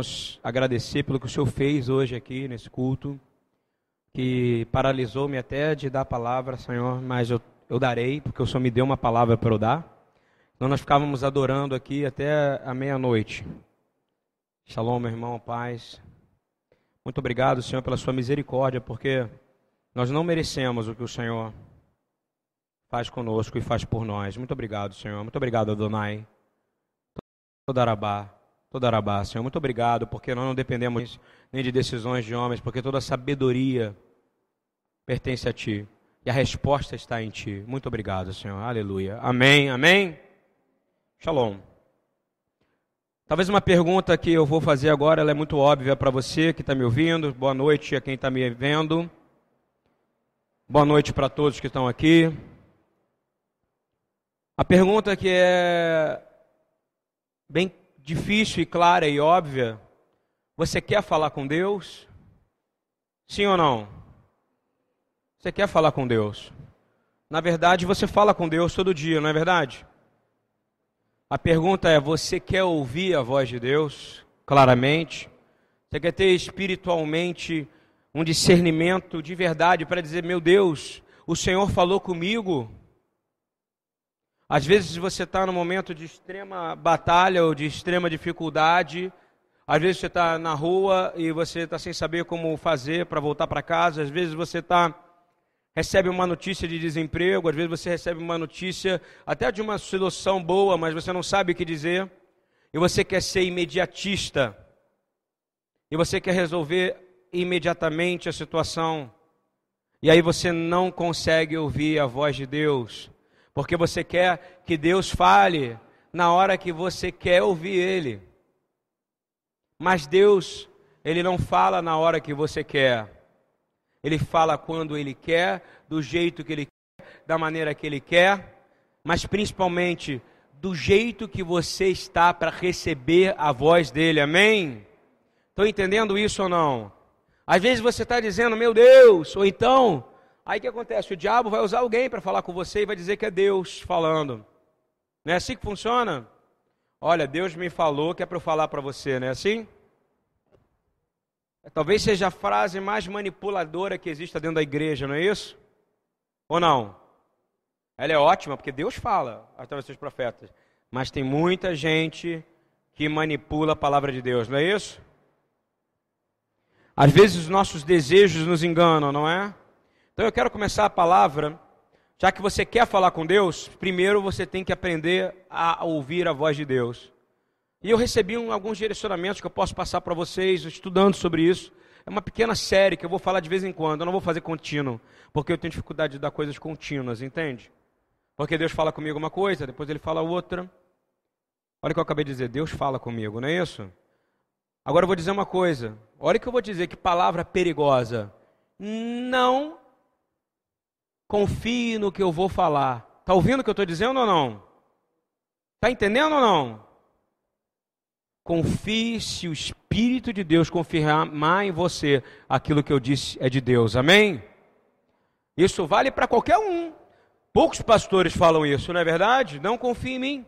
queremos agradecer pelo que o Senhor fez hoje aqui nesse culto, que paralisou-me até de dar a palavra, Senhor, mas eu, eu darei, porque o Senhor me deu uma palavra para eu dar. Então nós ficávamos adorando aqui até a meia-noite. Shalom, meu irmão, paz. Muito obrigado, Senhor, pela sua misericórdia, porque nós não merecemos o que o Senhor faz conosco e faz por nós. Muito obrigado, Senhor. Muito obrigado, Adonai. Toda Arabá. Toda Arabá, Senhor. Muito obrigado, porque nós não dependemos nem de decisões de homens, porque toda sabedoria pertence a Ti. E a resposta está em Ti. Muito obrigado, Senhor. Aleluia. Amém, amém. Shalom. Talvez uma pergunta que eu vou fazer agora, ela é muito óbvia para você que está me ouvindo. Boa noite a quem está me vendo. Boa noite para todos que estão aqui. A pergunta que é bem difícil e clara e óbvia: você quer falar com Deus? Sim ou não? Você quer falar com Deus? Na verdade, você fala com Deus todo dia, não é verdade? A pergunta é: você quer ouvir a voz de Deus claramente? Você quer ter espiritualmente um discernimento de verdade para dizer: meu Deus, o Senhor falou comigo? Às vezes você está num momento de extrema batalha ou de extrema dificuldade. Às vezes você está na rua e você está sem saber como fazer para voltar para casa. Às vezes você está recebe uma notícia de desemprego. Às vezes você recebe uma notícia até de uma solução boa, mas você não sabe o que dizer. E você quer ser imediatista. E você quer resolver imediatamente a situação. E aí você não consegue ouvir a voz de Deus porque você quer que Deus fale na hora que você quer ouvir Ele. Mas Deus, Ele não fala na hora que você quer. Ele fala quando Ele quer, do jeito que Ele quer, da maneira que Ele quer, mas principalmente do jeito que você está para receber a voz dEle. Amém? Estou entendendo isso ou não? Às vezes você está dizendo, meu Deus, ou então Aí o que acontece? O diabo vai usar alguém para falar com você e vai dizer que é Deus falando. Não é assim que funciona? Olha, Deus me falou que é para eu falar para você, não é assim? Talvez seja a frase mais manipuladora que exista dentro da igreja, não é isso? Ou não? Ela é ótima porque Deus fala através dos profetas. Mas tem muita gente que manipula a palavra de Deus, não é isso? Às vezes os nossos desejos nos enganam, não é? Então eu quero começar a palavra, já que você quer falar com Deus, primeiro você tem que aprender a ouvir a voz de Deus. E eu recebi um, alguns direcionamentos que eu posso passar para vocês, estudando sobre isso. É uma pequena série que eu vou falar de vez em quando, eu não vou fazer contínuo, porque eu tenho dificuldade de dar coisas contínuas, entende? Porque Deus fala comigo uma coisa, depois ele fala outra. Olha o que eu acabei de dizer, Deus fala comigo, não é isso? Agora eu vou dizer uma coisa, olha o que eu vou dizer, que palavra perigosa. Não confie no que eu vou falar. Está ouvindo o que eu estou dizendo ou não? Está entendendo ou não? Confie se o Espírito de Deus confirmar em você aquilo que eu disse é de Deus. Amém? Isso vale para qualquer um. Poucos pastores falam isso, não é verdade? Não confie em mim.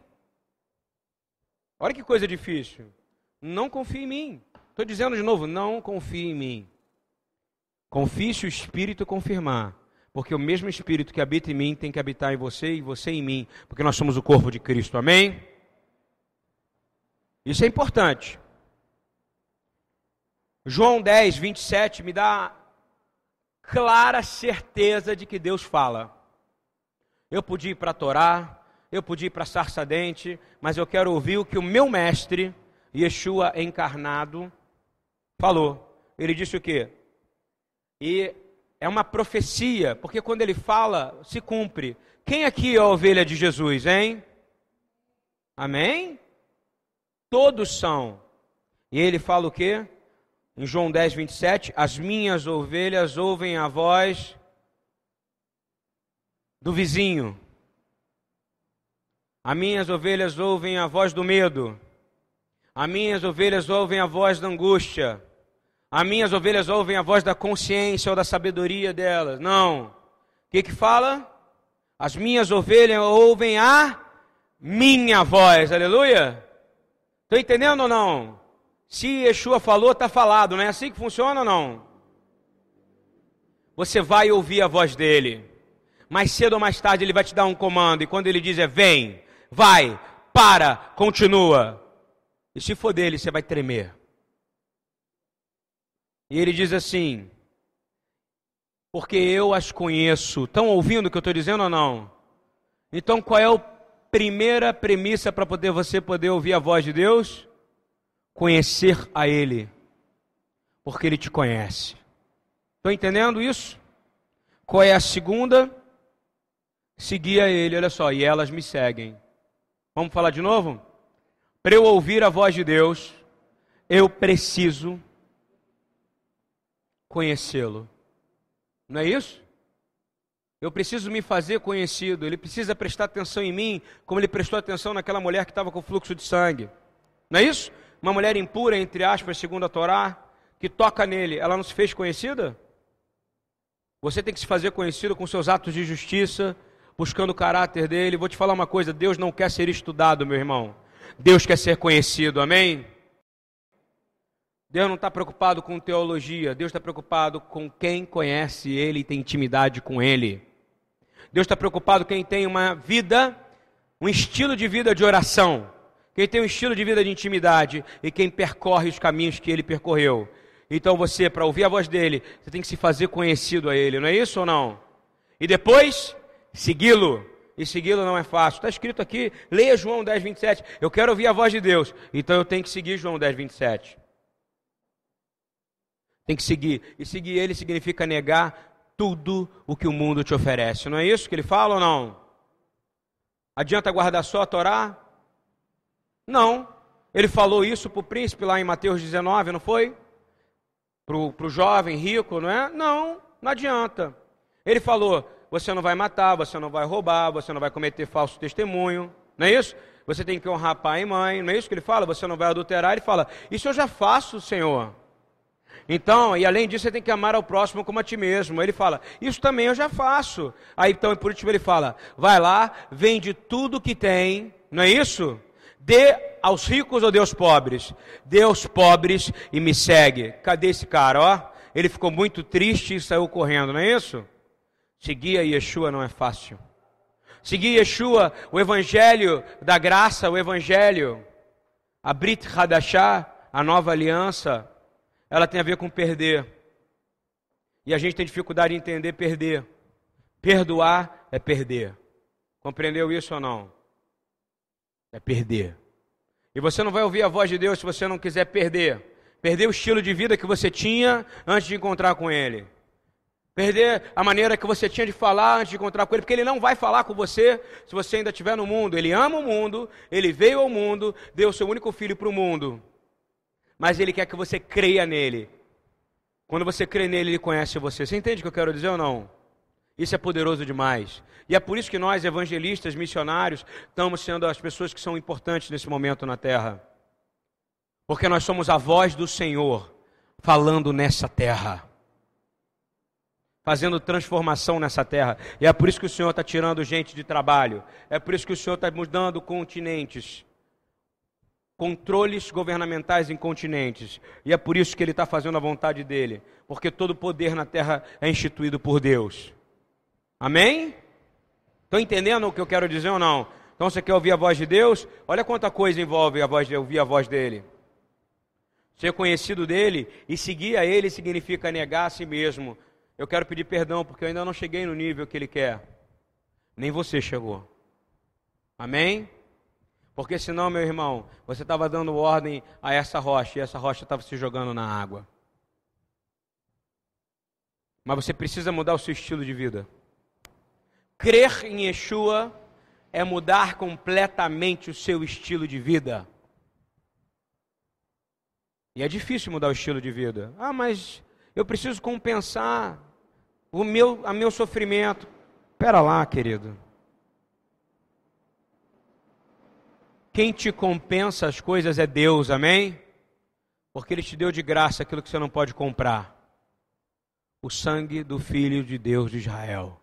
Olha que coisa difícil. Não confie em mim. Estou dizendo de novo, não confie em mim. Confie se o Espírito confirmar. Porque o mesmo Espírito que habita em mim tem que habitar em você e você em mim, porque nós somos o corpo de Cristo. Amém? Isso é importante. João 10, 27 me dá clara certeza de que Deus fala. Eu podia ir para Torá, eu podia ir para a sarça dente, mas eu quero ouvir o que o meu mestre, Yeshua encarnado, falou. Ele disse o quê? E é uma profecia, porque quando ele fala, se cumpre. Quem aqui é a ovelha de Jesus, hein? Amém? Todos são. E ele fala o quê? Em João 10, 27, as minhas ovelhas ouvem a voz do vizinho. As minhas ovelhas ouvem a voz do medo. As minhas ovelhas ouvem a voz da angústia. As minhas ovelhas ouvem a voz da consciência ou da sabedoria delas. Não. O que que fala? As minhas ovelhas ouvem a minha voz. Aleluia. Estou entendendo ou não? Se Yeshua falou, está falado, não é assim que funciona ou não? Você vai ouvir a voz dele. Mais cedo ou mais tarde ele vai te dar um comando, e quando ele diz é vem, vai, para, continua. E se for dele, você vai tremer. E ele diz assim: Porque eu as conheço. Estão ouvindo o que eu estou dizendo ou não? Então qual é a primeira premissa para poder você poder ouvir a voz de Deus? conhecer a Ele, porque Ele te conhece. Estão entendendo isso? Qual é a segunda? Seguir a Ele, olha só, e elas me seguem. Vamos falar de novo? Para eu ouvir a voz de Deus, eu preciso conhecê-lo. Não é isso? Eu preciso me fazer conhecido. Ele precisa prestar atenção em mim, como ele prestou atenção naquela mulher que estava com fluxo de sangue. Não é isso? uma mulher impura, entre aspas, segundo a Torá, que toca nele, ela não se fez conhecida? Você tem que se fazer conhecido com seus atos de justiça, buscando o caráter dele. Vou te falar uma coisa: Deus não quer ser estudado, meu irmão. Deus quer ser conhecido, amém? Deus não está preocupado com teologia, Deus está preocupado com quem conhece Ele e tem intimidade com Ele. Deus está preocupado com quem tem uma vida, um estilo de vida de oração quem tem um estilo de vida de intimidade e quem percorre os caminhos que ele percorreu. Então você, para ouvir a voz dele, você tem que se fazer conhecido a ele, não é isso ou não? E depois, segui-lo. E segui-lo não é fácil. Está escrito aqui, leia João 10, 27. Eu quero ouvir a voz de Deus. Então eu tenho que seguir João 10, 27. Tem que seguir. E seguir ele significa negar tudo o que o mundo te oferece. Não é isso que ele fala ou não? Adianta guardar só a Torá? Não. Ele falou isso para o príncipe lá em Mateus 19, não foi? Para o jovem rico, não é? Não, não adianta. Ele falou: você não vai matar, você não vai roubar, você não vai cometer falso testemunho, não é isso? Você tem que honrar pai e mãe, não é isso que ele fala? Você não vai adulterar. Ele fala: Isso eu já faço, Senhor. Então, e além disso, você tem que amar ao próximo como a ti mesmo. Ele fala: Isso também eu já faço. Aí então, por último, ele fala: Vai lá, vende tudo que tem, não é isso? Dê aos ricos ou dê aos pobres? Dê aos pobres e me segue. Cadê esse cara, ó? Ele ficou muito triste e saiu correndo, não é isso? Seguir a Yeshua não é fácil. Seguir Yeshua, o evangelho da graça, o evangelho, a Brit Hadashah, a nova aliança, ela tem a ver com perder. E a gente tem dificuldade em entender perder. Perdoar é perder. Compreendeu isso ou não? é perder. E você não vai ouvir a voz de Deus se você não quiser perder. Perder o estilo de vida que você tinha antes de encontrar com Ele. Perder a maneira que você tinha de falar antes de encontrar com Ele, porque Ele não vai falar com você se você ainda estiver no mundo. Ele ama o mundo, Ele veio ao mundo, deu o seu único filho para o mundo. Mas Ele quer que você creia nele. Quando você crê nele, Ele conhece você. Você entende o que eu quero dizer ou não? Isso é poderoso demais. E é por isso que nós, evangelistas, missionários, estamos sendo as pessoas que são importantes nesse momento na terra. Porque nós somos a voz do Senhor falando nessa terra. Fazendo transformação nessa terra. E é por isso que o Senhor está tirando gente de trabalho. É por isso que o Senhor está mudando continentes. Controles governamentais em continentes. E é por isso que Ele está fazendo a vontade dEle. Porque todo poder na terra é instituído por Deus. Amém? Estão entendendo o que eu quero dizer ou não? Então você quer ouvir a voz de Deus? Olha quanta coisa envolve a voz de, ouvir a voz dele. Ser conhecido dele e seguir a ele significa negar a si mesmo. Eu quero pedir perdão porque eu ainda não cheguei no nível que ele quer. Nem você chegou. Amém? Porque senão, meu irmão, você estava dando ordem a essa rocha e essa rocha estava se jogando na água. Mas você precisa mudar o seu estilo de vida. Crer em Yeshua é mudar completamente o seu estilo de vida. E é difícil mudar o estilo de vida. Ah, mas eu preciso compensar o meu, a meu sofrimento. Pera lá, querido. Quem te compensa as coisas é Deus, amém? Porque Ele te deu de graça aquilo que você não pode comprar: o sangue do Filho de Deus de Israel.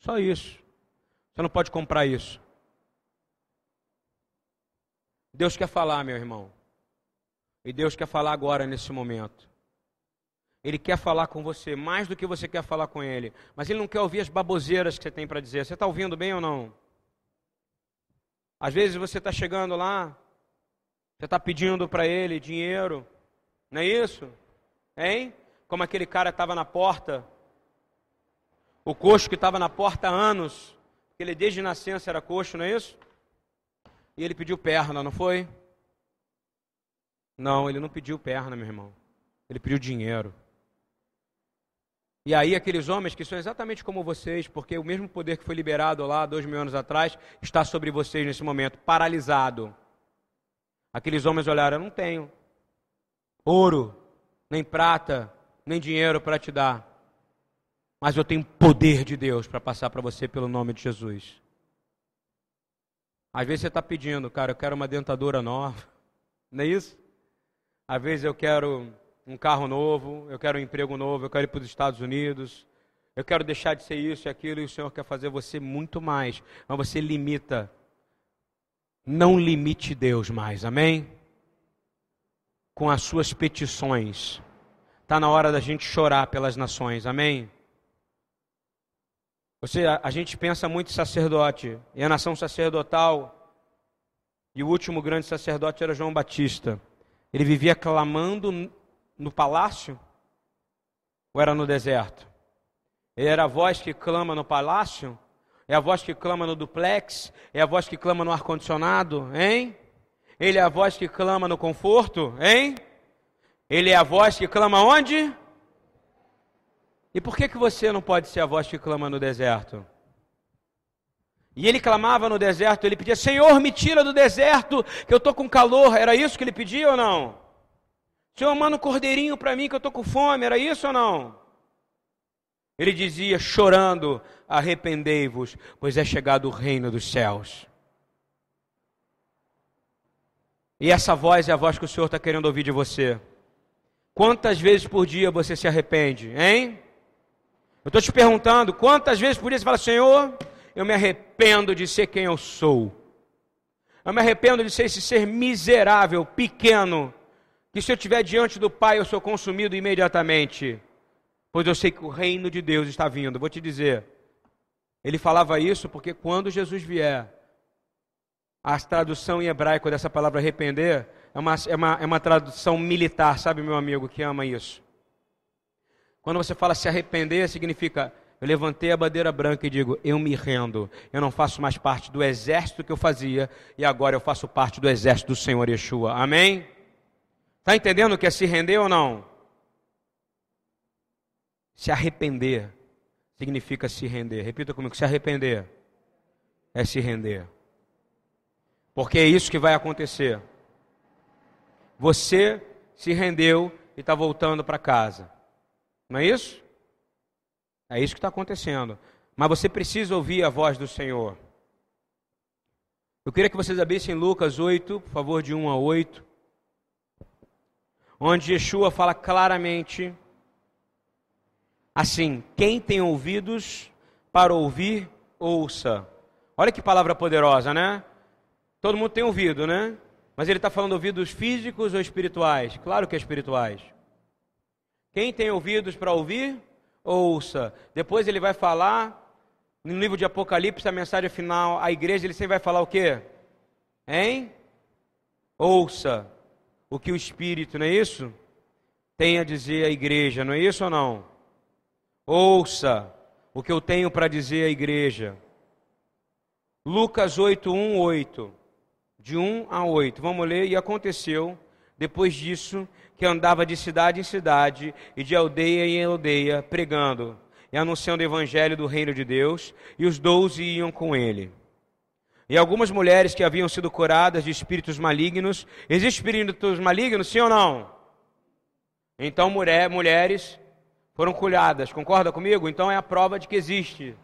Só isso. Você não pode comprar isso. Deus quer falar, meu irmão. E Deus quer falar agora nesse momento. Ele quer falar com você mais do que você quer falar com ele. Mas ele não quer ouvir as baboseiras que você tem para dizer. Você está ouvindo bem ou não? Às vezes você está chegando lá, você está pedindo para ele dinheiro, não é isso? Hein? Como aquele cara estava na porta, o coxo que estava na porta há anos, ele desde nascença era coxo, não é isso? E ele pediu perna, não foi? Não, ele não pediu perna, meu irmão. Ele pediu dinheiro. E aí aqueles homens que são exatamente como vocês, porque o mesmo poder que foi liberado lá dois mil anos atrás está sobre vocês nesse momento, paralisado. Aqueles homens olharam, eu não tenho ouro, nem prata, nem dinheiro para te dar, mas eu tenho poder de Deus para passar para você pelo nome de Jesus. Às vezes você está pedindo, cara, eu quero uma dentadura nova, não é isso? Às vezes eu quero um carro novo, eu quero um emprego novo, eu quero ir para os Estados Unidos, eu quero deixar de ser isso e aquilo, e o Senhor quer fazer você muito mais, mas você limita. Não limite Deus mais, amém? Com as suas petições. Está na hora da gente chorar pelas nações, amém? Você, a, a gente pensa muito em sacerdote, e a nação sacerdotal, e o último grande sacerdote era João Batista. Ele vivia clamando no palácio ou era no deserto? Era a voz que clama no palácio? É a voz que clama no duplex? É a voz que clama no ar-condicionado? Hein? Ele é a voz que clama no conforto? Hein? Ele é a voz que clama onde? E por que, que você não pode ser a voz que clama no deserto? E ele clamava no deserto, ele pedia: Senhor, me tira do deserto, que eu estou com calor. Era isso que ele pedia ou não? Senhor, manda um cordeirinho para mim que eu estou com fome, era isso ou não? Ele dizia, chorando: Arrependei-vos, pois é chegado o reino dos céus. E essa voz é a voz que o Senhor está querendo ouvir de você. Quantas vezes por dia você se arrepende, hein? Eu estou te perguntando, quantas vezes por dia você fala, Senhor, eu me arrependo de ser quem eu sou. Eu me arrependo de ser esse ser miserável, pequeno, que se eu estiver diante do Pai eu sou consumido imediatamente, pois eu sei que o reino de Deus está vindo. Vou te dizer, ele falava isso porque quando Jesus vier, a tradução em hebraico dessa palavra arrepender é uma, é uma, é uma tradução militar, sabe, meu amigo, que ama isso. Quando você fala se arrepender, significa eu levantei a bandeira branca e digo: eu me rendo, eu não faço mais parte do exército que eu fazia e agora eu faço parte do exército do Senhor Yeshua. Amém? Está entendendo o que é se render ou não? Se arrepender significa se render. Repita comigo: se arrepender é se render. Porque é isso que vai acontecer. Você se rendeu e está voltando para casa. Não é isso? É isso que está acontecendo. Mas você precisa ouvir a voz do Senhor. Eu queria que vocês abrissem Lucas 8, por favor, de 1 a 8 onde Yeshua fala claramente assim: quem tem ouvidos para ouvir, ouça. Olha que palavra poderosa, né? Todo mundo tem ouvido, né? Mas ele está falando ouvidos físicos ou espirituais? Claro que é espirituais. Quem tem ouvidos para ouvir, ouça. Depois ele vai falar, no livro de Apocalipse, a mensagem final à igreja, ele sempre vai falar o quê? Hein? Ouça o que o Espírito, não é isso? Tem a dizer à igreja, não é isso ou não? Ouça o que eu tenho para dizer à igreja. Lucas 8, 1, 8. De 1 a 8. Vamos ler. E aconteceu, depois disso, que andava de cidade em cidade e de aldeia em aldeia, pregando e anunciando o evangelho do reino de Deus, e os doze iam com ele. E algumas mulheres que haviam sido curadas de espíritos malignos. Existem espíritos malignos, sim ou não? Então, mulher, mulheres foram curadas. Concorda comigo? Então é a prova de que existe.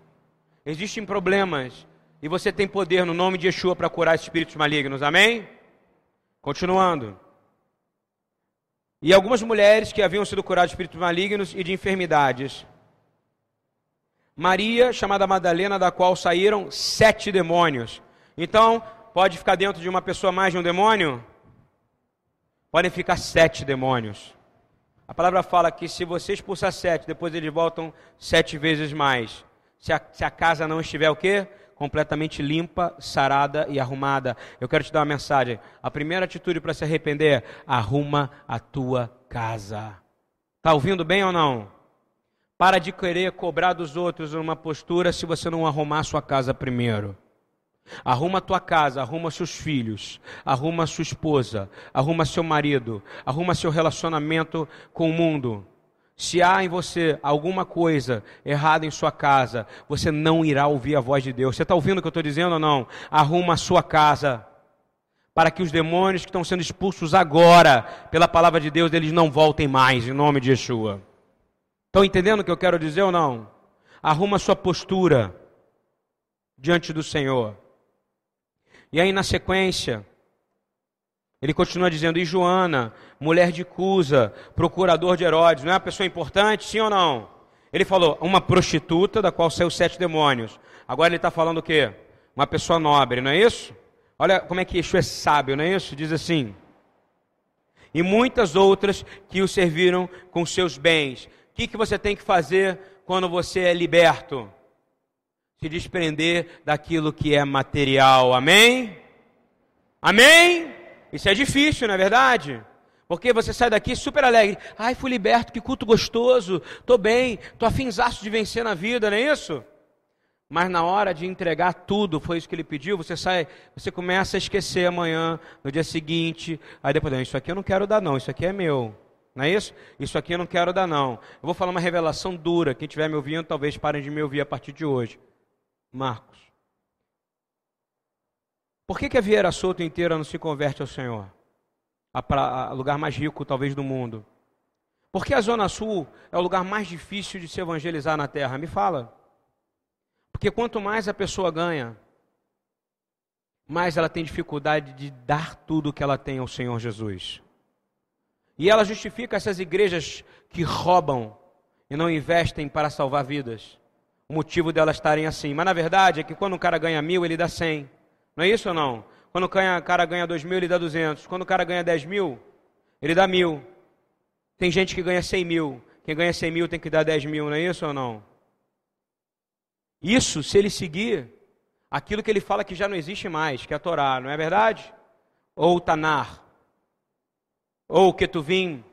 Existem problemas. E você tem poder no nome de Yeshua para curar espíritos malignos. Amém? Continuando. E algumas mulheres que haviam sido curadas de espíritos malignos e de enfermidades. Maria, chamada Madalena, da qual saíram sete demônios. Então, pode ficar dentro de uma pessoa mais de um demônio? podem ficar sete demônios. A palavra fala que se você expulsar sete, depois eles voltam sete vezes mais. Se a, se a casa não estiver o quê? Completamente limpa, sarada e arrumada. Eu quero te dar uma mensagem. A primeira atitude para se arrepender é arruma a tua casa. Está ouvindo bem ou não? Para de querer cobrar dos outros uma postura se você não arrumar a sua casa primeiro. Arruma a tua casa, arruma seus filhos, arruma sua esposa, arruma seu marido, arruma seu relacionamento com o mundo. Se há em você alguma coisa errada em sua casa, você não irá ouvir a voz de Deus. Você está ouvindo o que eu estou dizendo ou não? Arruma a sua casa, para que os demônios que estão sendo expulsos agora pela palavra de Deus, eles não voltem mais, em nome de Yeshua. Estão entendendo o que eu quero dizer ou não? Arruma a sua postura diante do Senhor. E aí, na sequência, ele continua dizendo: E Joana, mulher de Cusa, procurador de Herodes, não é uma pessoa importante, sim ou não? Ele falou: Uma prostituta da qual saiu sete demônios. Agora ele está falando o quê? Uma pessoa nobre, não é isso? Olha como é que Yeshua é sábio, não é isso? Diz assim: E muitas outras que o serviram com seus bens. O que, que você tem que fazer quando você é liberto? Se desprender daquilo que é material. Amém? Amém? Isso é difícil, não é verdade? Porque você sai daqui super alegre. Ai, fui liberto, que culto gostoso. Tô bem, tô afinzaço de vencer na vida, não é isso? Mas na hora de entregar tudo, foi isso que ele pediu, você sai, você começa a esquecer amanhã, no dia seguinte, aí depois, não, isso aqui eu não quero dar não, isso aqui é meu. Não é isso? Isso aqui eu não quero dar não. Eu vou falar uma revelação dura, quem estiver me ouvindo, talvez parem de me ouvir a partir de hoje. Marcos. Por que, que a Vieira Solto inteira não se converte ao Senhor? A, pra, a lugar mais rico, talvez, do mundo. Por que a Zona Sul é o lugar mais difícil de se evangelizar na terra? Me fala. Porque quanto mais a pessoa ganha, mais ela tem dificuldade de dar tudo que ela tem ao Senhor Jesus. E ela justifica essas igrejas que roubam e não investem para salvar vidas o motivo delas estarem assim. Mas na verdade é que quando o cara ganha mil, ele dá cem. Não é isso ou não? Quando o cara ganha dois mil, ele dá duzentos. Quando o cara ganha dez mil, ele dá mil. Tem gente que ganha cem mil. Quem ganha cem mil tem que dar dez mil, não é isso ou não? Isso, se ele seguir aquilo que ele fala que já não existe mais, que é a Torá, não é verdade? Ou o Tanar, ou o Ketuvim.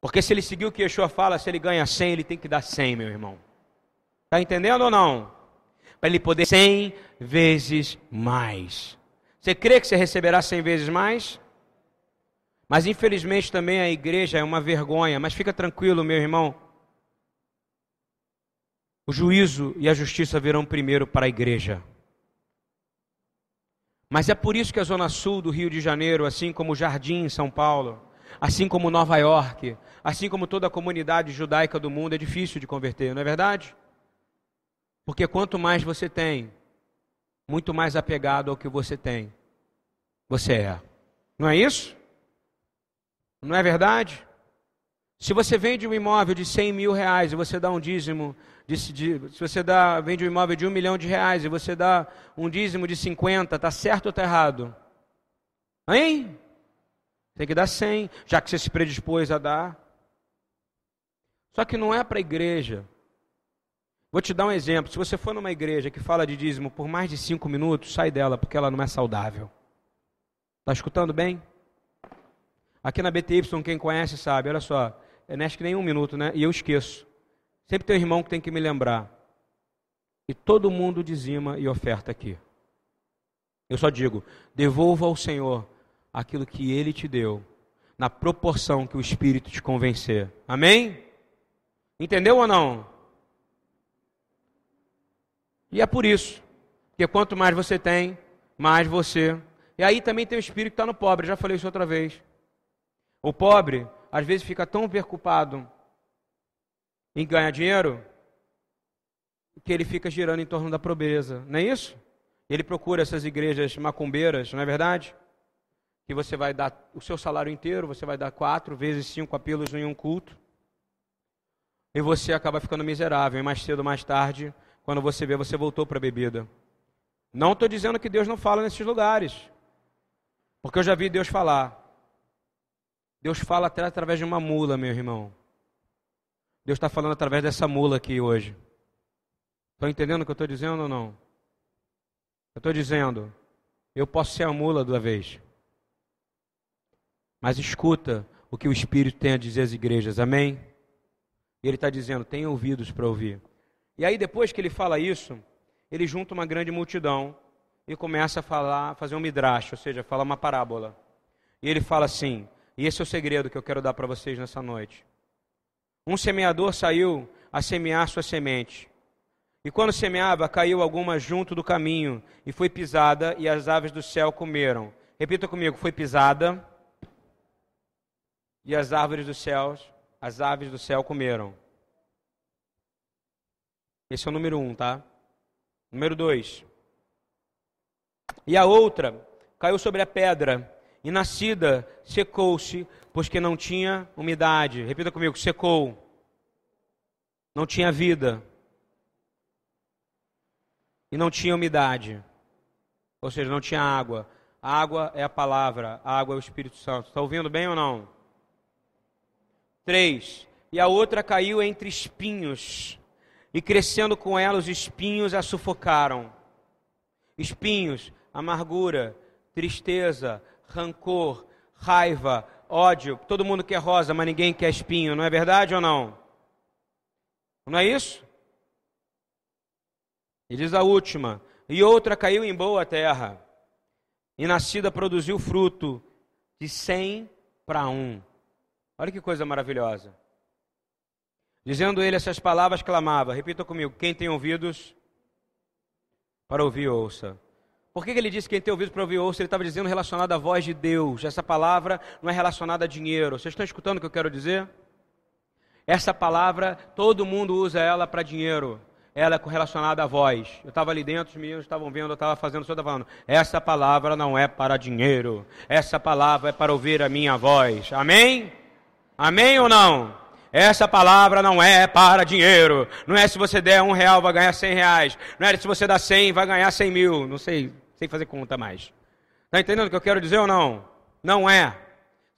Porque se ele seguir o que Yeshua fala, se ele ganha 100, ele tem que dar 100, meu irmão. Está entendendo ou não? Para ele poder cem vezes mais. Você crê que você receberá cem vezes mais? Mas infelizmente também a igreja é uma vergonha. Mas fica tranquilo, meu irmão. O juízo e a justiça virão primeiro para a igreja. Mas é por isso que a zona sul do Rio de Janeiro, assim como o Jardim em São Paulo, assim como Nova York, assim como toda a comunidade judaica do mundo, é difícil de converter, não é verdade? Porque quanto mais você tem, muito mais apegado ao que você tem, você é. Não é isso? Não é verdade? Se você vende um imóvel de 100 mil reais e você dá um dízimo, de, de, se você dá, vende um imóvel de um milhão de reais e você dá um dízimo de 50, está certo ou está errado? Hein? Tem que dar 100, já que você se predispôs a dar. Só que não é para a igreja. Vou te dar um exemplo. Se você for numa igreja que fala de dízimo por mais de cinco minutos, sai dela, porque ela não é saudável. Está escutando bem? Aqui na BTY, quem conhece sabe, olha só, é acho que nem um minuto, né? E eu esqueço. Sempre tem um irmão que tem que me lembrar. E todo mundo dizima e oferta aqui. Eu só digo: devolva ao Senhor aquilo que Ele te deu, na proporção que o Espírito te convencer. Amém? Entendeu ou não? E é por isso. Porque quanto mais você tem, mais você. E aí também tem o espírito que está no pobre, já falei isso outra vez. O pobre, às vezes, fica tão preocupado em ganhar dinheiro que ele fica girando em torno da pobreza, não é isso? Ele procura essas igrejas macumbeiras, não é verdade? Que você vai dar o seu salário inteiro, você vai dar quatro vezes cinco apelos em um culto, e você acaba ficando miserável, e mais cedo ou mais tarde quando você vê, você voltou para a bebida. Não estou dizendo que Deus não fala nesses lugares. Porque eu já vi Deus falar. Deus fala até através de uma mula, meu irmão. Deus está falando através dessa mula aqui hoje. Estão entendendo o que eu estou dizendo ou não? Eu estou dizendo, eu posso ser a mula da vez. Mas escuta o que o Espírito tem a dizer às igrejas, amém? Ele está dizendo, tem ouvidos para ouvir. E aí, depois que ele fala isso, ele junta uma grande multidão e começa a falar, fazer um midrash, ou seja, fala uma parábola. E ele fala assim, e esse é o segredo que eu quero dar para vocês nessa noite. Um semeador saiu a semear sua semente. E quando semeava, caiu alguma junto do caminho, e foi pisada, e as aves do céu comeram. Repita comigo: foi pisada, e as árvores dos céus, as aves do céu comeram. Esse é o número um, tá? Número dois. E a outra caiu sobre a pedra, e nascida secou-se, pois que não tinha umidade. Repita comigo: secou. Não tinha vida e não tinha umidade. Ou seja, não tinha água. A água é a palavra, a água é o Espírito Santo. Está ouvindo bem ou não? Três. E a outra caiu entre espinhos, e crescendo com ela os espinhos a sufocaram. Espinhos, amargura, tristeza, rancor, raiva, ódio. Todo mundo quer rosa, mas ninguém quer espinho, não é verdade ou não? Não é isso? E diz a última: E outra caiu em boa terra, e nascida produziu fruto de cem para um. Olha que coisa maravilhosa. Dizendo ele essas palavras, clamava: Repita comigo: Quem tem ouvidos para ouvir, ouça. Por que, que ele disse quem tem ouvidos para ouvir, ouça? Ele estava dizendo relacionado à voz de Deus. Essa palavra não é relacionada a dinheiro. Vocês estão escutando o que eu quero dizer? Essa palavra, todo mundo usa ela para dinheiro ela é relacionada à voz. Eu estava ali dentro, os meninos estavam vendo, eu estava fazendo, senhor estava falando, essa palavra não é para dinheiro, essa palavra é para ouvir a minha voz. Amém? Amém ou não? Essa palavra não é para dinheiro. Não é se você der um real vai ganhar cem reais. Não é se você dar cem vai ganhar cem mil. Não sei, sei fazer conta mais. Está entendendo o que eu quero dizer ou não? Não é.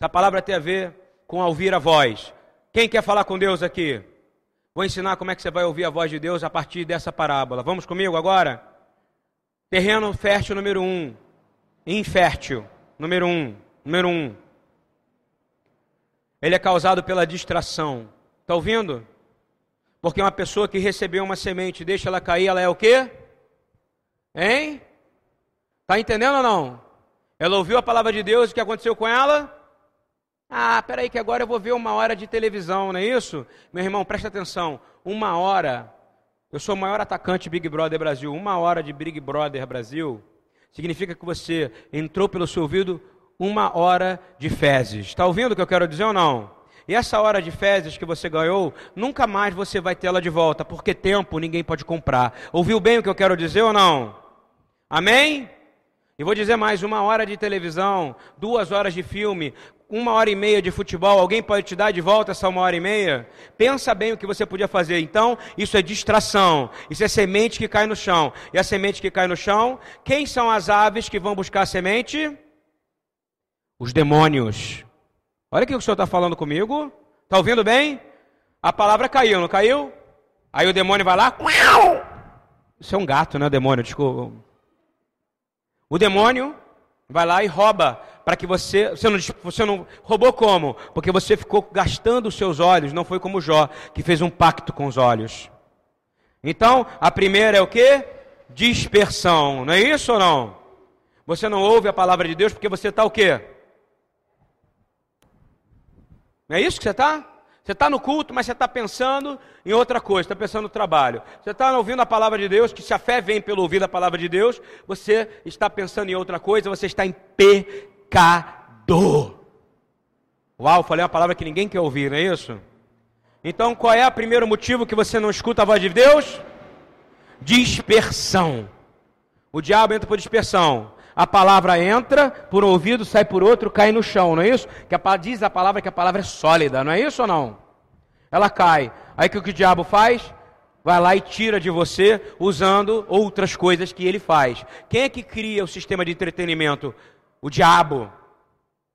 Essa palavra tem a ver com ouvir a voz. Quem quer falar com Deus aqui? Vou ensinar como é que você vai ouvir a voz de Deus a partir dessa parábola. Vamos comigo agora? Terreno fértil número um. Infértil número um. Número um. Ele é causado pela distração. Está ouvindo? Porque uma pessoa que recebeu uma semente, deixa ela cair, ela é o quê? Hein? Está entendendo ou não? Ela ouviu a palavra de Deus, o que aconteceu com ela? Ah, peraí que agora eu vou ver uma hora de televisão, não é isso? Meu irmão, presta atenção. Uma hora, eu sou o maior atacante Big Brother Brasil. Uma hora de Big Brother Brasil significa que você entrou pelo seu ouvido uma hora de fezes. Está ouvindo o que eu quero dizer ou não? E essa hora de fezes que você ganhou, nunca mais você vai tê-la de volta, porque tempo ninguém pode comprar. Ouviu bem o que eu quero dizer ou não? Amém? E vou dizer mais: uma hora de televisão, duas horas de filme, uma hora e meia de futebol, alguém pode te dar de volta essa uma hora e meia? Pensa bem o que você podia fazer. Então, isso é distração. Isso é semente que cai no chão. E a semente que cai no chão, quem são as aves que vão buscar a semente? Os demônios. Olha o que o senhor está falando comigo. Está ouvindo bem? A palavra caiu, não caiu? Aí o demônio vai lá. Isso é um gato, né, demônio? Desculpa. O demônio vai lá e rouba para que você, você não, você não roubou como? Porque você ficou gastando os seus olhos, não foi como Jó, que fez um pacto com os olhos. Então, a primeira é o que? Dispersão, não é isso ou não? Você não ouve a palavra de Deus porque você está o quê? Não é isso que você está? Você está no culto, mas você está pensando em outra coisa, está pensando no trabalho. Você está ouvindo a palavra de Deus, que se a fé vem pelo ouvir a palavra de Deus, você está pensando em outra coisa, você está em pecado. Uau, falei uma palavra que ninguém quer ouvir, não é isso? Então, qual é o primeiro motivo que você não escuta a voz de Deus? Dispersão. O diabo entra por dispersão. A palavra entra por um ouvido, sai por outro, cai no chão, não é isso? Que a, diz a palavra que a palavra é sólida, não é isso ou não? Ela cai. Aí que o que o diabo faz? Vai lá e tira de você usando outras coisas que ele faz. Quem é que cria o sistema de entretenimento? O diabo.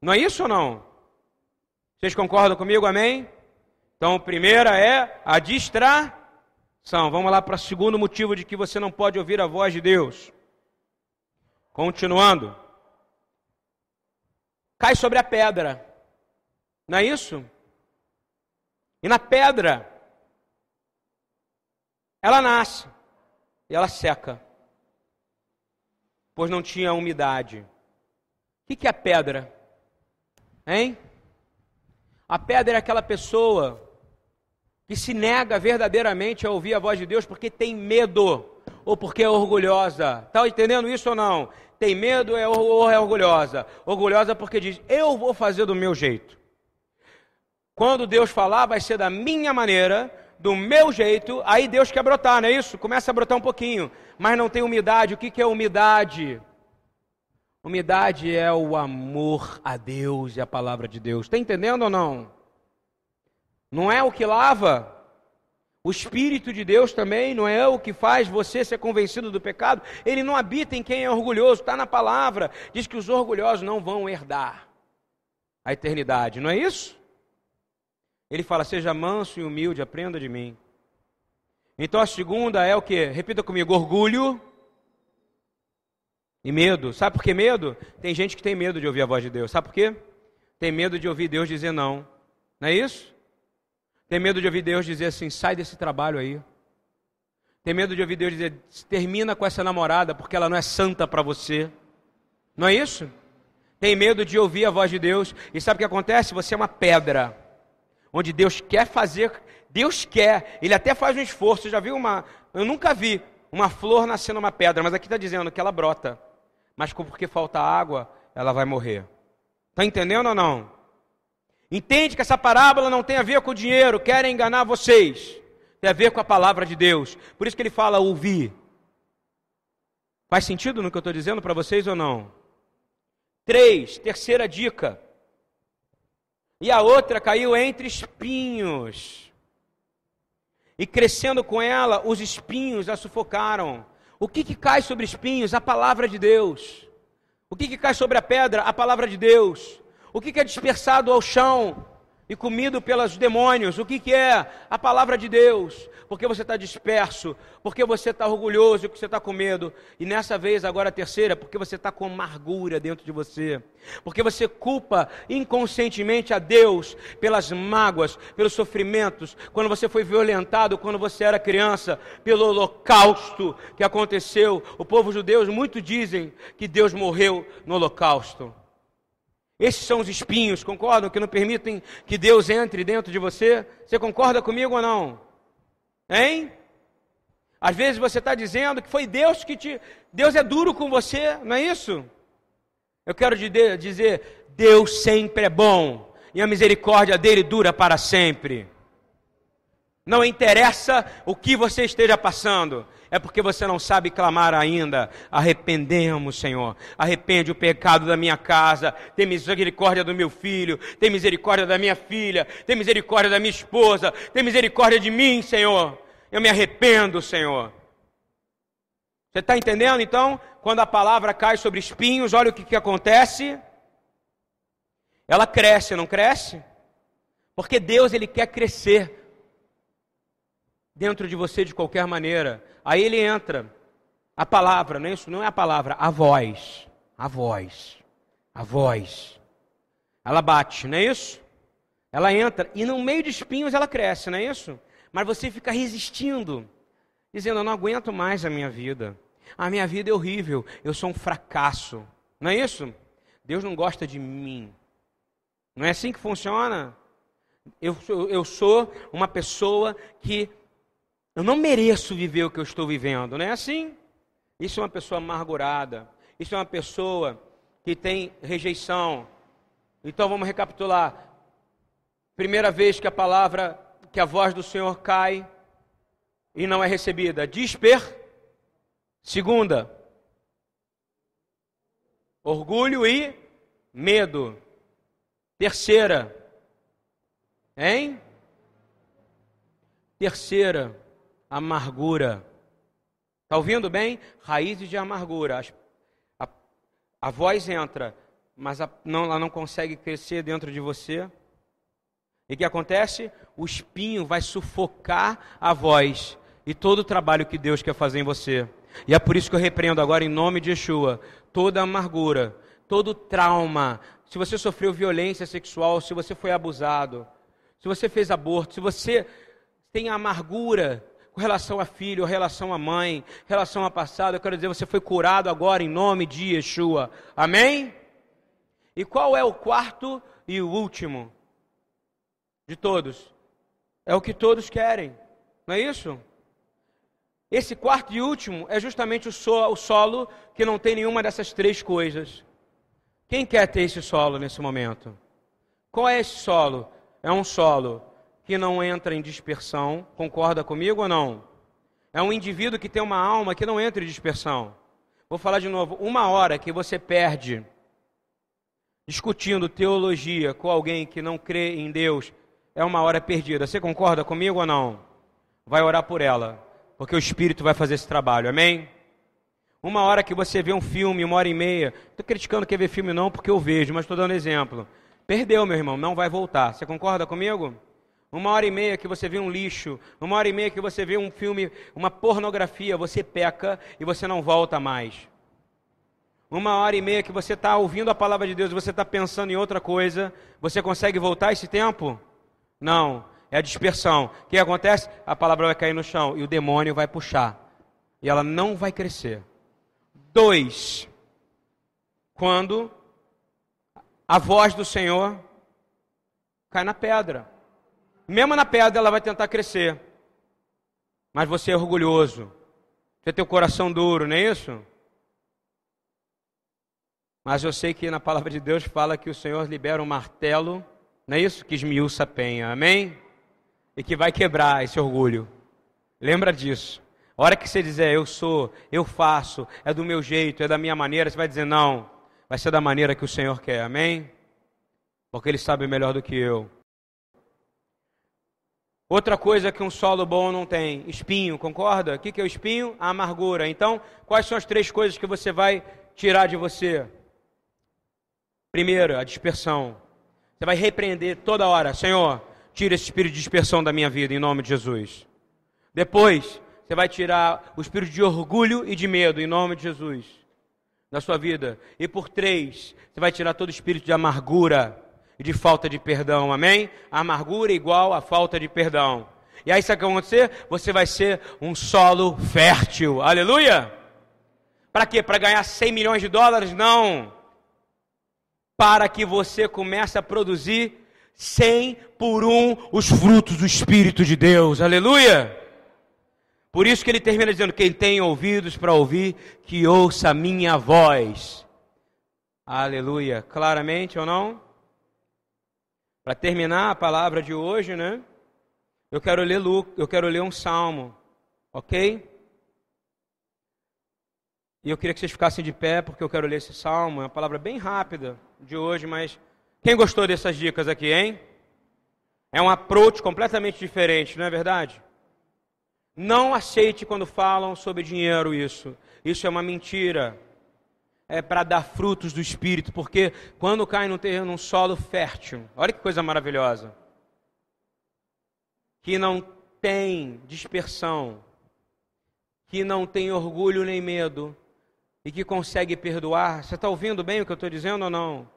Não é isso ou não? Vocês concordam comigo? Amém? Então, primeira é a distração. Vamos lá para o segundo motivo de que você não pode ouvir a voz de Deus. Continuando. Cai sobre a pedra. Não é isso? E na pedra, ela nasce e ela seca, pois não tinha umidade. O que é a pedra? Hein? A pedra é aquela pessoa que se nega verdadeiramente a ouvir a voz de Deus porque tem medo ou porque é orgulhosa. Está entendendo isso ou não? Tem medo ou é orgulhosa? Orgulhosa porque diz: Eu vou fazer do meu jeito. Quando Deus falar, vai ser da minha maneira, do meu jeito, aí Deus quer brotar, não é isso? Começa a brotar um pouquinho, mas não tem umidade. O que, que é umidade? Umidade é o amor a Deus e a palavra de Deus. Está entendendo ou não? Não é o que lava. O Espírito de Deus também não é o que faz você ser convencido do pecado. Ele não habita em quem é orgulhoso. Está na palavra. Diz que os orgulhosos não vão herdar a eternidade. Não é isso? Ele fala: seja manso e humilde, aprenda de mim. Então a segunda é o que? Repita comigo: orgulho e medo. Sabe por que medo? Tem gente que tem medo de ouvir a voz de Deus. Sabe por quê? Tem medo de ouvir Deus dizer não. Não é isso? Tem medo de ouvir Deus dizer assim: sai desse trabalho aí. Tem medo de ouvir Deus dizer: termina com essa namorada porque ela não é santa para você. Não é isso? Tem medo de ouvir a voz de Deus. E sabe o que acontece? Você é uma pedra. Onde Deus quer fazer, Deus quer, Ele até faz um esforço. Já viu uma. Eu nunca vi uma flor nascendo uma pedra, mas aqui está dizendo que ela brota mas porque falta água, ela vai morrer. Está entendendo ou não? Entende que essa parábola não tem a ver com o dinheiro, querem enganar vocês. Tem a ver com a palavra de Deus. Por isso que ele fala ouvir. Faz sentido no que eu estou dizendo para vocês ou não? Três, terceira dica. E a outra caiu entre espinhos. E crescendo com ela, os espinhos a sufocaram. O que, que cai sobre espinhos? A palavra de Deus. O que, que cai sobre a pedra? A palavra de Deus. O que, é dispersado ao chão? e comido pelos demônios. O que, que é? A palavra de Deus. Porque você está disperso, porque você está orgulhoso, porque você está com medo. E nessa vez, agora a terceira, porque você está com amargura dentro de você. Porque você culpa inconscientemente a Deus pelas mágoas, pelos sofrimentos, quando você foi violentado, quando você era criança, pelo holocausto que aconteceu. O povo judeu, muito dizem que Deus morreu no holocausto. Esses são os espinhos, concordam? Que não permitem que Deus entre dentro de você? Você concorda comigo ou não? Hein? Às vezes você está dizendo que foi Deus que te. Deus é duro com você, não é isso? Eu quero dizer: Deus sempre é bom e a misericórdia dele dura para sempre. Não interessa o que você esteja passando, é porque você não sabe clamar ainda. Arrependemos, Senhor. Arrepende o pecado da minha casa. Tem misericórdia do meu filho. Tem misericórdia da minha filha. Tem misericórdia da minha esposa. Tem misericórdia de mim, Senhor. Eu me arrependo, Senhor. Você está entendendo? Então, quando a palavra cai sobre espinhos, olha o que, que acontece. Ela cresce, não cresce? Porque Deus, Ele quer crescer dentro de você de qualquer maneira. Aí ele entra. A palavra, não é isso? Não é a palavra, a voz. A voz. A voz. Ela bate, não é isso? Ela entra e no meio de espinhos ela cresce, não é isso? Mas você fica resistindo, dizendo: Eu não aguento mais a minha vida. A minha vida é horrível, eu sou um fracasso. Não é isso? Deus não gosta de mim. Não é assim que funciona? Eu, eu sou uma pessoa que eu não mereço viver o que eu estou vivendo, não é assim? Isso é uma pessoa amargurada. Isso é uma pessoa que tem rejeição. Então vamos recapitular. Primeira vez que a palavra, que a voz do Senhor cai e não é recebida, desper. Segunda, orgulho e medo. Terceira, hein? Terceira, amargura. Está ouvindo bem? Raízes de amargura. A, a voz entra, mas a, não, ela não consegue crescer dentro de você. E o que acontece? O espinho vai sufocar a voz e todo o trabalho que Deus quer fazer em você. E é por isso que eu repreendo agora, em nome de Yeshua, toda amargura, todo trauma. Se você sofreu violência sexual, se você foi abusado, se você fez aborto, se você tem amargura com relação a filho, relação a mãe, relação a passado, eu quero dizer, você foi curado agora em nome de Yeshua. Amém? E qual é o quarto e o último de todos? É o que todos querem, não é isso? Esse quarto e último é justamente o, solo que não tem nenhuma dessas três coisas. Quem quer ter esse solo nesse momento? Qual é esse solo? É um solo que não entra em dispersão, concorda comigo ou não? É um indivíduo que tem uma alma que não entra em dispersão. Vou falar de novo: uma hora que você perde discutindo teologia com alguém que não crê em Deus é uma hora perdida. Você concorda comigo ou não? Vai orar por ela porque o Espírito vai fazer esse trabalho, amém? Uma hora que você vê um filme, uma hora e meia, estou criticando quem vê filme não, porque eu vejo, mas estou dando exemplo. Perdeu, meu irmão, não vai voltar. Você concorda comigo? Uma hora e meia que você vê um lixo, uma hora e meia que você vê um filme, uma pornografia, você peca e você não volta mais. Uma hora e meia que você está ouvindo a palavra de Deus e você está pensando em outra coisa, você consegue voltar esse tempo? Não é a dispersão. O que acontece? A palavra vai cair no chão e o demônio vai puxar. E ela não vai crescer. Dois, quando a voz do Senhor cai na pedra. Mesmo na pedra ela vai tentar crescer. Mas você é orgulhoso. Você tem o coração duro, não é isso? Mas eu sei que na palavra de Deus fala que o Senhor libera um martelo, não é isso? Que esmiuça a penha. Amém? e que vai quebrar esse orgulho. Lembra disso. A hora que você dizer eu sou, eu faço, é do meu jeito, é da minha maneira, você vai dizer não, vai ser da maneira que o Senhor quer, amém? Porque Ele sabe melhor do que eu. Outra coisa que um solo bom não tem, espinho, concorda? O que é o espinho? A amargura. Então, quais são as três coisas que você vai tirar de você? Primeiro, a dispersão. Você vai repreender toda hora, Senhor, Tira esse espírito de dispersão da minha vida, em nome de Jesus. Depois, você vai tirar o espírito de orgulho e de medo, em nome de Jesus, da sua vida. E por três, você vai tirar todo o espírito de amargura e de falta de perdão, amém? A amargura é igual a falta de perdão. E aí, sabe o que vai acontecer? Você vai ser um solo fértil, aleluia! Para quê? Para ganhar 100 milhões de dólares? Não! Para que você comece a produzir cem por um os frutos do Espírito de Deus. Aleluia! Por isso que ele termina dizendo: quem tem ouvidos para ouvir, que ouça a minha voz. Aleluia! Claramente ou não? Para terminar a palavra de hoje, né? Eu quero ler eu quero ler um salmo, ok? E eu queria que vocês ficassem de pé, porque eu quero ler esse salmo. É uma palavra bem rápida de hoje, mas quem gostou dessas dicas aqui, hein? É um approach completamente diferente, não é verdade? Não aceite quando falam sobre dinheiro isso. Isso é uma mentira. É para dar frutos do Espírito, porque quando cai num terreno, num solo fértil, olha que coisa maravilhosa. Que não tem dispersão, que não tem orgulho nem medo, e que consegue perdoar. Você está ouvindo bem o que eu estou dizendo ou não?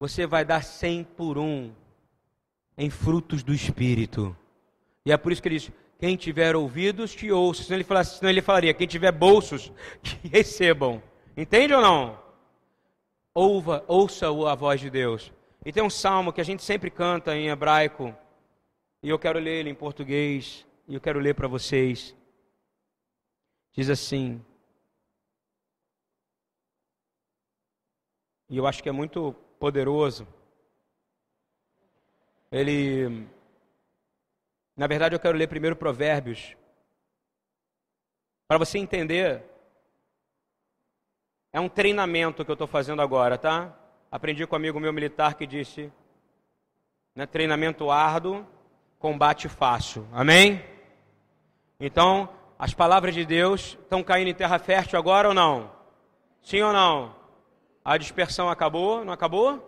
você vai dar cem por um em frutos do Espírito. E é por isso que ele diz: quem tiver ouvidos, que ouça. Senão ele, falaria, senão ele falaria: quem tiver bolsos, que recebam. Entende ou não? Ouva, ouça a voz de Deus. E tem um salmo que a gente sempre canta em hebraico, e eu quero ler ele em português, e eu quero ler para vocês. Diz assim, e eu acho que é muito poderoso. Ele. Na verdade, eu quero ler primeiro Provérbios. Para você entender. É um treinamento que eu estou fazendo agora, tá? Aprendi com um amigo meu militar que disse: né, treinamento árduo, combate fácil. Amém? Então, as palavras de Deus estão caindo em terra fértil agora ou não? Sim ou não? A dispersão acabou? Não acabou?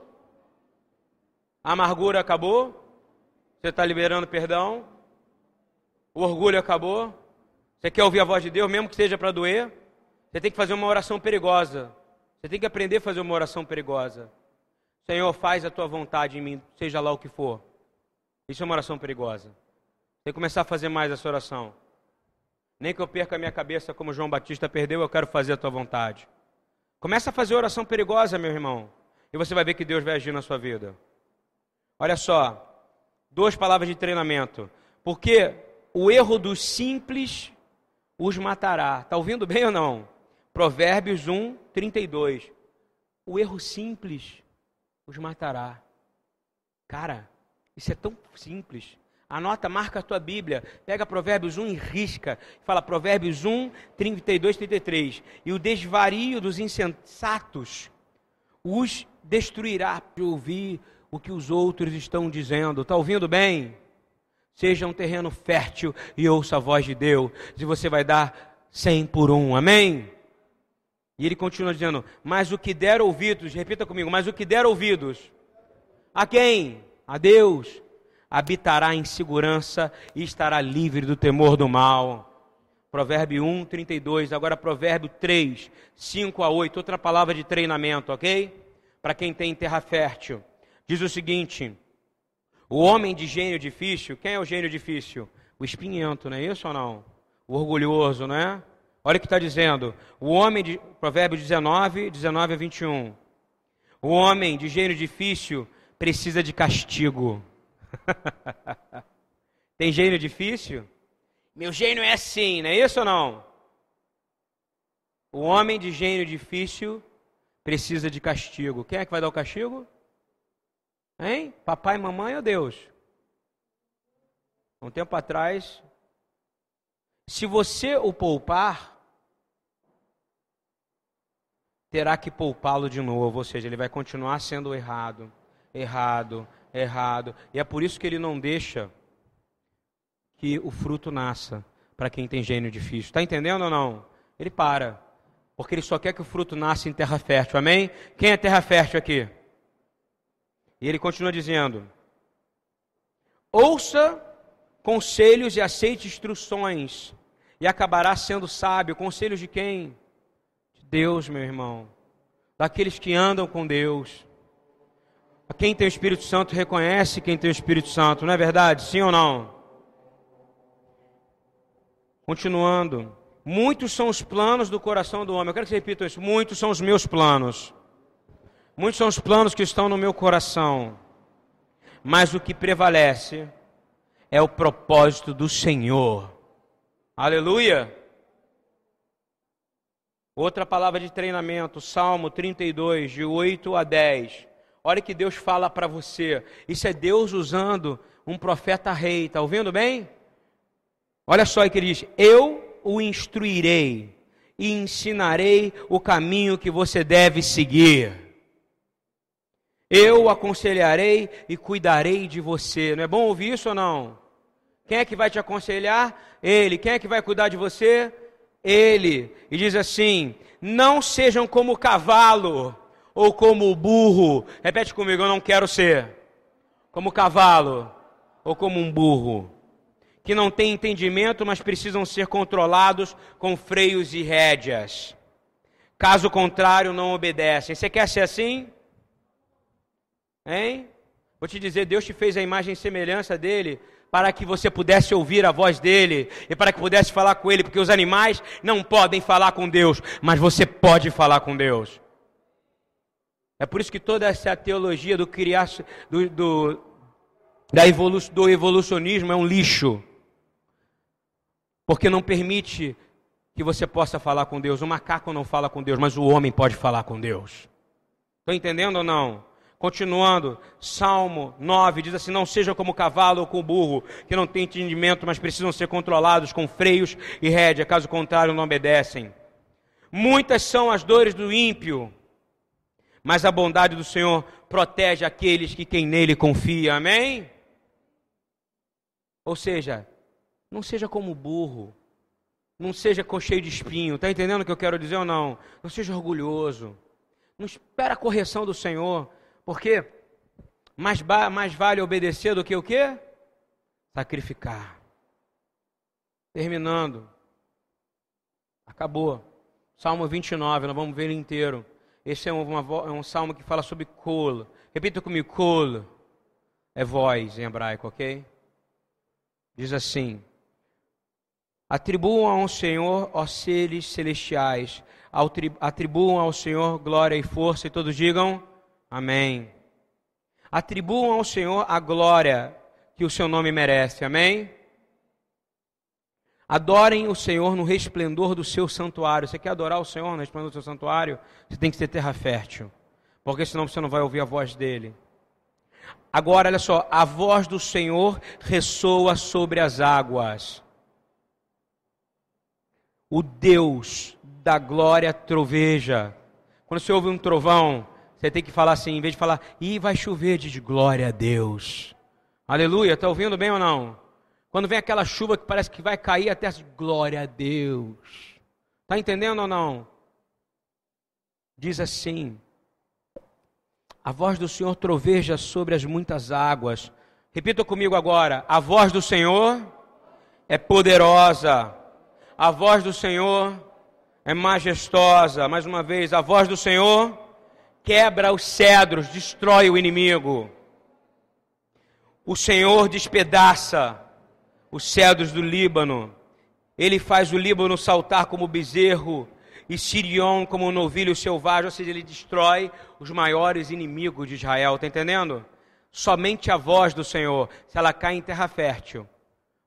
A amargura acabou? Você está liberando perdão? O orgulho acabou? Você quer ouvir a voz de Deus, mesmo que seja para doer? Você tem que fazer uma oração perigosa. Você tem que aprender a fazer uma oração perigosa. Senhor, faz a tua vontade em mim, seja lá o que for. Isso é uma oração perigosa. Tem que começar a fazer mais essa oração. Nem que eu perca a minha cabeça como João Batista perdeu, eu quero fazer a tua vontade. Começa a fazer oração perigosa, meu irmão. E você vai ver que Deus vai agir na sua vida. Olha só, duas palavras de treinamento. Porque o erro dos simples os matará. Está ouvindo bem ou não? Provérbios 1, 32. O erro simples os matará. Cara, isso é tão simples. Anota, marca a tua Bíblia, pega Provérbios 1 e risca. Fala Provérbios 1, 32, 33. E o desvario dos insensatos os destruirá de ouvir o que os outros estão dizendo. Está ouvindo bem? Seja um terreno fértil e ouça a voz de Deus. E você vai dar cem por um. Amém? E ele continua dizendo: Mas o que der ouvidos, repita comigo, mas o que der ouvidos, a quem? A Deus habitará em segurança e estará livre do temor do mal. Provérbio 1, 32. Agora, Provérbio 3, 5 a 8. Outra palavra de treinamento, ok? Para quem tem terra fértil. Diz o seguinte: O homem de gênio difícil, quem é o gênio difícil? O espinhento, não é isso ou não? O orgulhoso, não é? Olha o que está dizendo. O homem de. Provérbio 19, 19 a 21. O homem de gênio difícil precisa de castigo. Tem gênio difícil? Meu gênio é assim, não é isso ou não? O homem de gênio difícil precisa de castigo. Quem é que vai dar o castigo? Hein? Papai, mamãe ou Deus? Um tempo atrás, se você o poupar, terá que poupá-lo de novo, ou seja, ele vai continuar sendo errado, errado, errado. E é por isso que ele não deixa que o fruto nasça para quem tem gênio difícil. Está entendendo ou não? Ele para. Porque ele só quer que o fruto nasça em terra fértil. Amém? Quem é terra fértil aqui? E ele continua dizendo: Ouça conselhos e aceite instruções, e acabará sendo sábio. Conselhos de quem? De Deus, meu irmão. Daqueles que andam com Deus. Quem tem o Espírito Santo reconhece quem tem o Espírito Santo, não é verdade? Sim ou não? Continuando. Muitos são os planos do coração do homem. Eu quero que você repita isso. Muitos são os meus planos. Muitos são os planos que estão no meu coração. Mas o que prevalece é o propósito do Senhor. Aleluia. Outra palavra de treinamento, Salmo 32, de 8 a 10. Olha que Deus fala para você. Isso é Deus usando um profeta rei. Está ouvindo bem? Olha só que ele diz: Eu o instruirei e ensinarei o caminho que você deve seguir. Eu aconselharei e cuidarei de você. Não é bom ouvir isso ou não? Quem é que vai te aconselhar? Ele. Quem é que vai cuidar de você? Ele. E diz assim: Não sejam como o cavalo ou como o burro? Repete comigo, eu não quero ser como o cavalo ou como um burro, que não tem entendimento, mas precisam ser controlados com freios e rédeas. Caso contrário, não obedecem. Você quer ser assim? Hein? Vou te dizer, Deus te fez a imagem e semelhança dele para que você pudesse ouvir a voz dele e para que pudesse falar com ele, porque os animais não podem falar com Deus, mas você pode falar com Deus. É por isso que toda essa teologia do criar, do, do, da evolu, do evolucionismo é um lixo. Porque não permite que você possa falar com Deus. O macaco não fala com Deus, mas o homem pode falar com Deus. Estão entendendo ou não? Continuando, Salmo 9 diz assim: Não sejam como o cavalo ou como o burro, que não têm entendimento, mas precisam ser controlados com freios e rédea, caso contrário, não obedecem. Muitas são as dores do ímpio, mas a bondade do Senhor protege aqueles que quem nele confia. Amém? Ou seja, não seja como burro, não seja cheio de espinho. Está entendendo o que eu quero dizer ou não? Não seja orgulhoso. Não espera a correção do Senhor, porque Mais, mais vale obedecer do que o quê? Sacrificar. Terminando. Acabou. Salmo 29, nós vamos ver inteiro. Esse é, uma, é um salmo que fala sobre kol. Repita comigo, kol. É voz em hebraico, ok? Diz assim: Atribuam ao Senhor, ó seres celestiais, atribuam ao Senhor glória e força, e todos digam amém. Atribuam ao Senhor a glória que o seu nome merece, amém? Adorem o Senhor no resplendor do seu santuário. Você quer adorar o Senhor no resplendor do seu santuário? Você tem que ter terra fértil, porque senão você não vai ouvir a voz dele. Agora, olha só, a voz do Senhor ressoa sobre as águas. O Deus da glória troveja. Quando você ouve um trovão, você tem que falar assim, em vez de falar, e vai chover, de glória a Deus. Aleluia, está ouvindo bem ou não? Quando vem aquela chuva que parece que vai cair até de glória a Deus. Está entendendo ou não? Diz assim: A voz do Senhor troveja sobre as muitas águas. Repita comigo agora: A voz do Senhor é poderosa. A voz do Senhor é majestosa. Mais uma vez, a voz do Senhor quebra os cedros, destrói o inimigo. O Senhor despedaça os cedros do Líbano. Ele faz o Líbano saltar como bezerro e Sirion como um novilho selvagem, ou seja, ele destrói os maiores inimigos de Israel, está entendendo? Somente a voz do Senhor, se ela cai em terra fértil,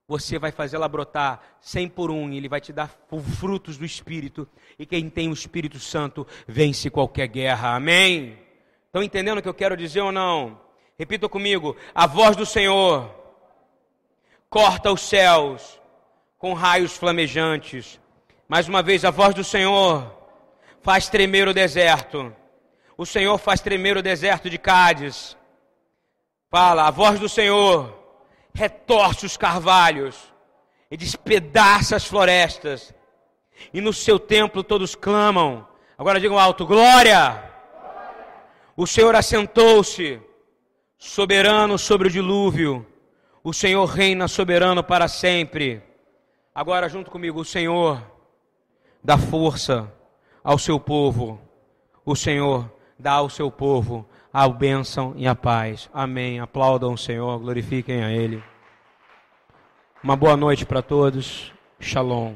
você vai fazê-la brotar cem por um, e Ele vai te dar frutos do Espírito, e quem tem o Espírito Santo vence qualquer guerra, amém? Estão entendendo o que eu quero dizer ou não? Repita comigo: a voz do Senhor corta os céus com raios flamejantes. Mais uma vez, a voz do Senhor faz tremer o deserto. O Senhor faz tremer o deserto de Cádiz. Fala, a voz do Senhor retorce os carvalhos e despedaça as florestas. E no seu templo todos clamam. Agora digam alto: Glória! O Senhor assentou-se, soberano sobre o dilúvio. O Senhor reina soberano para sempre. Agora, junto comigo, o Senhor dá força ao seu povo. O Senhor dá ao seu povo a bênção e a paz. Amém. Aplaudam o Senhor, glorifiquem a Ele. Uma boa noite para todos. Shalom.